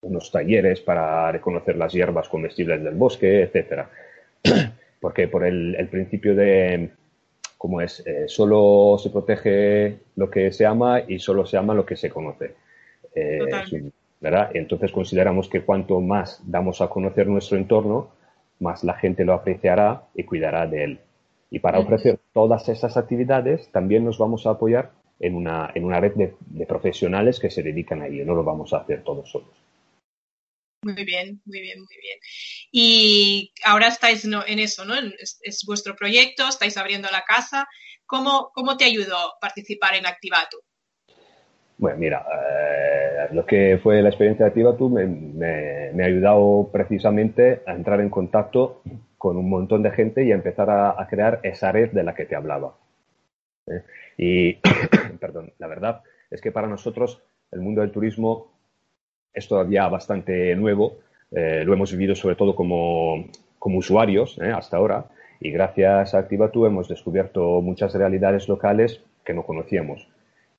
unos talleres para reconocer las hierbas comestibles del bosque, etcétera. Porque por el, principio de, como es, eh, solo se protege lo que se ama y solo se ama lo que se conoce. Eh, ¿verdad? Entonces consideramos que cuanto más damos a conocer nuestro entorno, más la gente lo apreciará y cuidará de él. Y para ofrecer todas esas actividades, también nos vamos a apoyar en una, en una red de, profesionales que se dedican a ello. No lo vamos a hacer todos solos. Muy bien, muy bien, muy bien. Y ahora estáis en eso, ¿no? Es, vuestro proyecto, estáis abriendo la casa. ¿Cómo, cómo te ayudó participar en Activato? Bueno, mira, eh, lo que fue la experiencia de Activato me, me, ha ayudado precisamente a entrar en contacto con un montón de gente y a empezar a, crear esa red de la que te hablaba. ¿eh? Y, perdón, la verdad es que para nosotros el mundo del turismo es todavía bastante nuevo. Eh, lo hemos vivido sobre todo como, usuarios hasta ahora y gracias a Activatú hemos descubierto muchas realidades locales que no conocíamos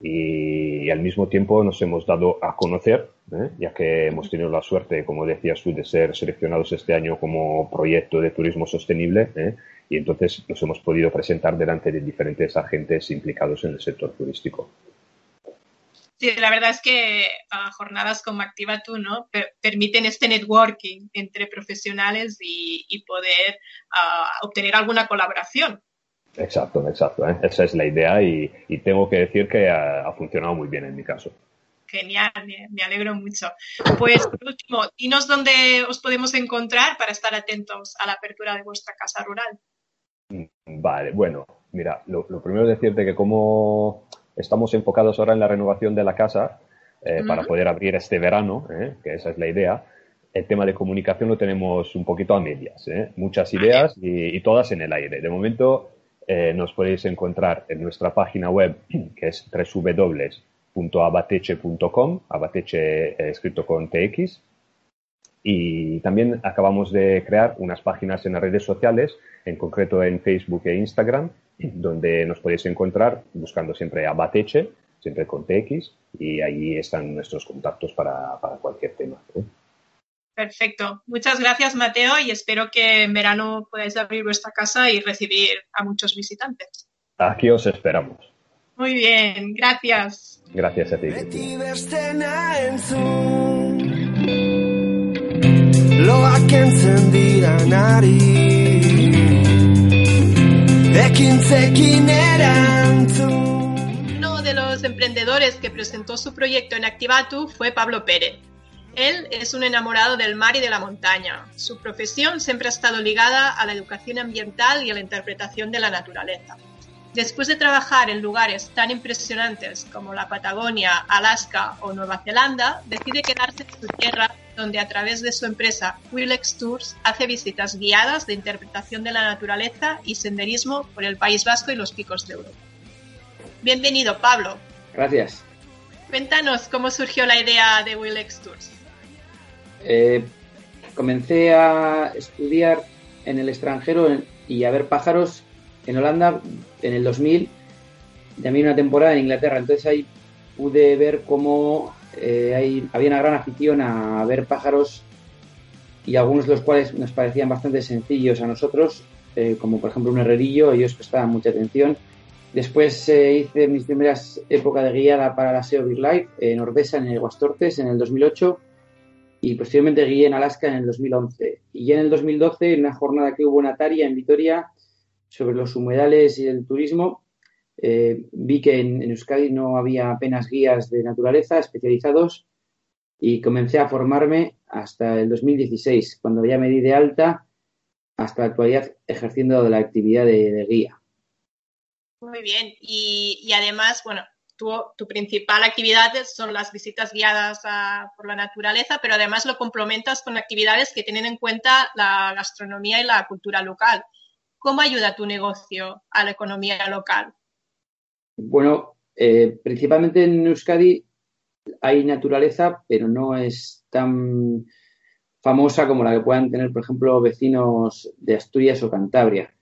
y, al mismo tiempo nos hemos dado a conocer, ¿eh? ya que hemos tenido la suerte, como decías tú, de ser seleccionados este año como proyecto de turismo sostenible ¿eh? y entonces nos hemos podido presentar delante de diferentes agentes implicados en el sector turístico. Sí, la verdad es que uh, jornadas como Activa Tú ¿no? permiten este networking entre profesionales y, y poder uh, obtener alguna colaboración. Exacto, exacto. ¿eh? Esa es la idea y, tengo que decir que ha, funcionado muy bien en mi caso. Genial, me, alegro mucho. Pues por último, dinos dónde os podemos encontrar para estar atentos a la apertura de vuestra casa rural. Mm, vale, bueno, mira, lo, primero es decirte que como estamos enfocados ahora en la renovación de la casa eh, para poder abrir este verano, ¿eh? que esa es la idea, el tema de comunicación lo tenemos un poquito a medias. Muchas ideas y, y todas en el aire. De momento eh, nos podéis encontrar en nuestra página web, que es www.abateche.com, abateche eh, escrito con TX. Y también acabamos de crear unas páginas en las redes sociales, en concreto en Facebook e Instagram, donde nos podéis encontrar buscando siempre Abateche, siempre con TX, y ahí están nuestros contactos para, cualquier tema. ¿eh? Perfecto. Muchas gracias, Mateo, y espero que en verano podáis abrir vuestra casa y recibir a muchos visitantes. Aquí os esperamos. Muy bien, gracias. Gracias a ti. Uno de los emprendedores que presentó su proyecto en Activatu fue Pablo Pérez él es un enamorado del mar y de la montaña. Su profesión siempre ha estado ligada a la educación ambiental y a la interpretación de la naturaleza. Después de trabajar en lugares tan impresionantes como la Patagonia, Alaska o Nueva Zelanda, decide quedarse en su tierra, donde a través de su empresa Willex Tours hace visitas guiadas de interpretación de la naturaleza y senderismo por el País Vasco y los picos de Europa. Bienvenido, Pablo. Gracias. Cuéntanos cómo surgió la idea de Willex Tours. Eh, comencé a estudiar en el extranjero y a ver pájaros en Holanda en el 2000, también una temporada en Inglaterra. Entonces ahí pude ver cómo eh, había una gran afición a ver pájaros y algunos de los cuales nos parecían bastante sencillos a nosotros, eh, como por ejemplo un herrerillo, ellos prestaban mucha atención. Después hice mis primeras épocas de guiada para la SEO Big Life en Ordesa, en el Guastortes, en el 2008 y posteriormente guié en Alaska en el 2011. Y ya en el 2012, en una jornada que hubo en Ataria, en Vitoria, sobre los humedales y el turismo, eh, vi que en, Euskadi no había apenas guías de naturaleza especializados y comencé a formarme hasta el 2016, cuando ya me di de alta hasta la actualidad ejerciendo la actividad de, guía. Muy bien, y, y además, bueno, tu, principal actividad son las visitas guiadas por la naturaleza, pero además lo complementas con actividades que tienen en cuenta la gastronomía y la cultura local. ¿Cómo ayuda tu negocio a la economía local? Bueno, eh, principalmente en Euskadi hay naturaleza, pero no es tan famosa como la que puedan tener, por ejemplo, vecinos de Asturias o Cantabria.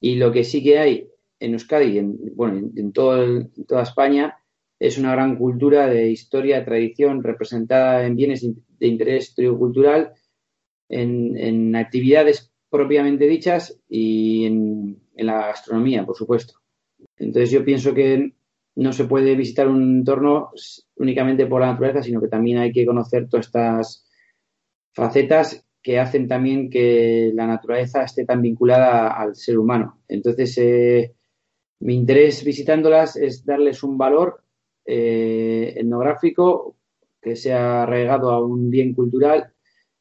Y lo que sí que hay en Euskadi en, bueno, en, toda España es una gran cultura de historia, tradición representada en bienes de interés histórico-cultural, en, actividades propiamente dichas y en, la gastronomía, por supuesto. Entonces yo pienso que no se puede visitar un entorno únicamente por la naturaleza, sino que también hay que conocer todas estas facetas que hacen también que la naturaleza esté tan vinculada al ser humano. Entonces, eh, mi interés visitándolas es darles un valor eh, etnográfico que sea arraigado a un bien cultural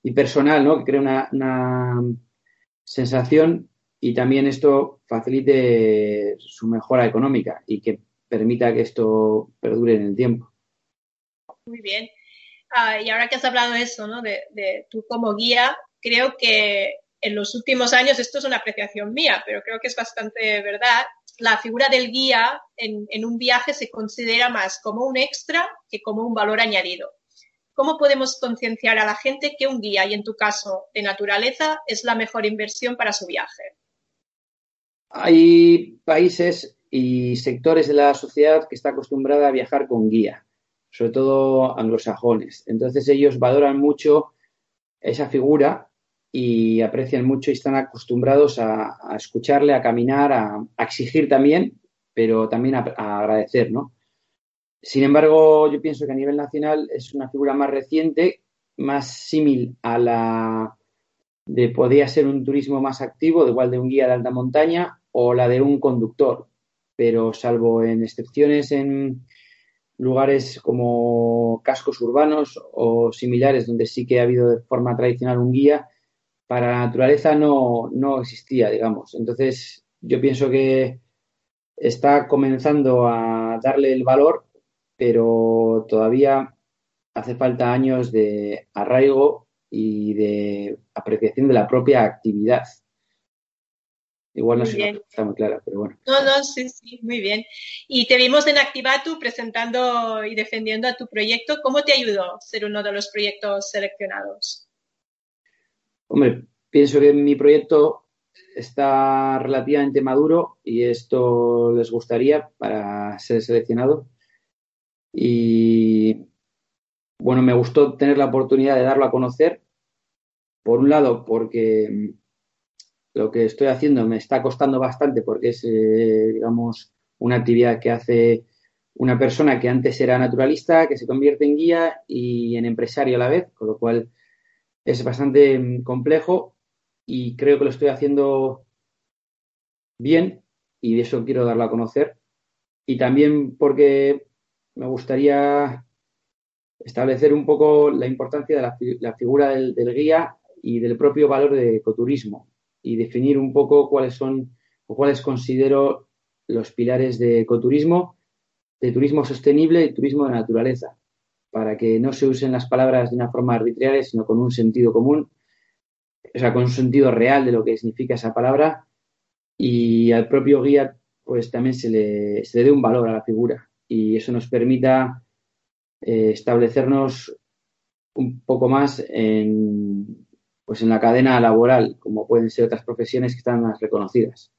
y personal, ¿no? que cree una, una sensación y también esto facilite su mejora económica y que permita que esto perdure en el tiempo. Muy bien. Ah, y ahora que has hablado de eso, ¿no? de, tú como guía, creo que en los últimos años, esto es una apreciación mía, pero creo que es bastante verdad, la figura del guía en, un viaje se considera más como un extra que como un valor añadido. ¿Cómo podemos concienciar a la gente que un guía, y en tu caso de naturaleza, es la mejor inversión para su viaje? Hay países y sectores de la sociedad que está acostumbrada a viajar con guía, sobre todo anglosajones. Entonces ellos valoran mucho esa figura y aprecian mucho y están acostumbrados a, escucharle, a caminar, a, a, exigir también, pero también a, a, agradecer, ¿no? Sin embargo, yo pienso que a nivel nacional es una figura más reciente, más símil a la de podría ser un turismo más activo, de igual de un guía de alta montaña o la de un conductor, pero salvo en excepciones en lugares como cascos urbanos o similares donde sí que ha habido de forma tradicional un guía, para la naturaleza no, no existía, digamos. Entonces, yo pienso que está comenzando a darle el valor, pero todavía hace falta años de arraigo y de apreciación de la propia actividad. Igual no Muy sé si está muy clara, pero bueno. No, no, sí, sí, muy bien. Y te vimos en Activatu presentando y defendiendo a tu proyecto. ¿Cómo te ayudó ser uno de los proyectos seleccionados? Hombre, pienso que mi proyecto está relativamente maduro y esto les gustaría para ser seleccionado. Y bueno, me gustó tener la oportunidad de darlo a conocer. Por un lado, porque lo que estoy haciendo me está costando bastante porque es, eh, digamos, una actividad que hace una persona que antes era naturalista, que se convierte en guía y en empresario a la vez, con lo cual es bastante mm, complejo y creo que lo estoy haciendo bien y de eso quiero darlo a conocer. Y también porque me gustaría establecer un poco la importancia de la, figura del, guía y del propio valor de ecoturismo y definir un poco cuáles son o cuáles considero los pilares de ecoturismo, de turismo sostenible y turismo de naturaleza, para que no se usen las palabras de una forma arbitraria, sino con un sentido común, o sea, con un sentido real de lo que significa esa palabra y al propio guía pues también se le, se le dé un valor a la figura y eso nos permita eh, establecernos un poco más en, pues en la cadena laboral, como pueden ser otras profesiones que están más reconocidas.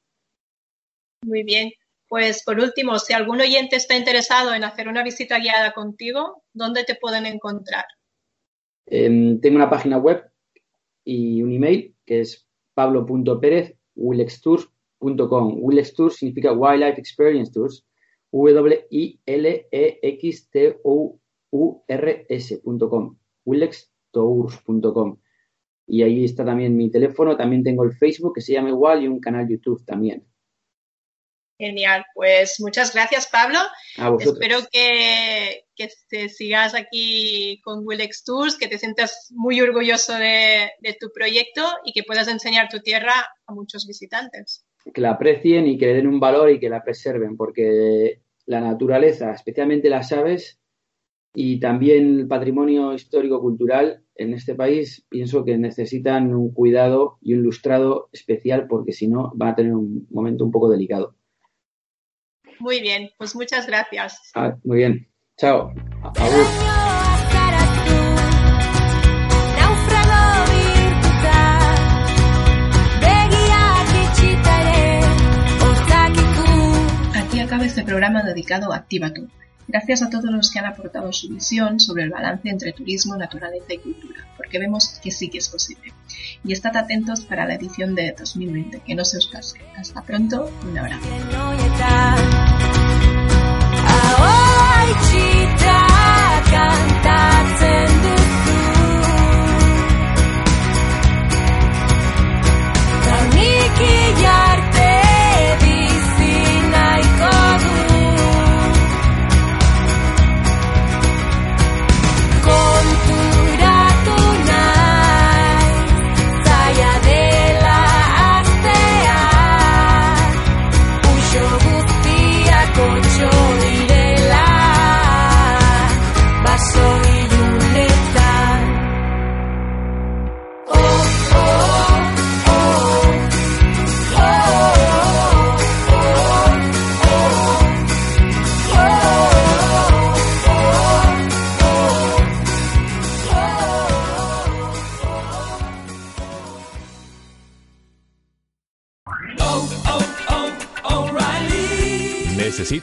Muy bien. Pues por último, si algún oyente está interesado en hacer una visita guiada contigo, ¿dónde te pueden encontrar? Eh, tengo una página web y un email que es pablo.pérez willextours.com. Willex Tours significa Wildlife Experience Tours. W-I-L-E-X-T-O-U-R-S.com. Willextours.com. Y ahí está también mi teléfono. También tengo el Facebook que se llama igual y un canal YouTube también. Genial, pues muchas gracias Pablo. A. Espero que, que te sigas aquí con Willex Tours, que te sientas muy orgulloso de, de, tu proyecto y que puedas enseñar tu tierra a muchos visitantes. Que la aprecien y que le den un valor y que la preserven, porque la naturaleza, especialmente las aves y también el patrimonio histórico-cultural en este país, pienso que necesitan un cuidado y un lustrado especial, porque si no van a tener un momento un poco delicado. Muy bien, pues muchas gracias. Ah, muy bien. Chao. Aquí acaba este programa dedicado a Activa Tú. Gracias a todos los que han aportado su visión sobre el balance entre turismo, naturaleza y cultura, porque vemos que sí que es posible. Y estad atentos para la edición de 2020, que no se os pase. Hasta pronto, un abrazo.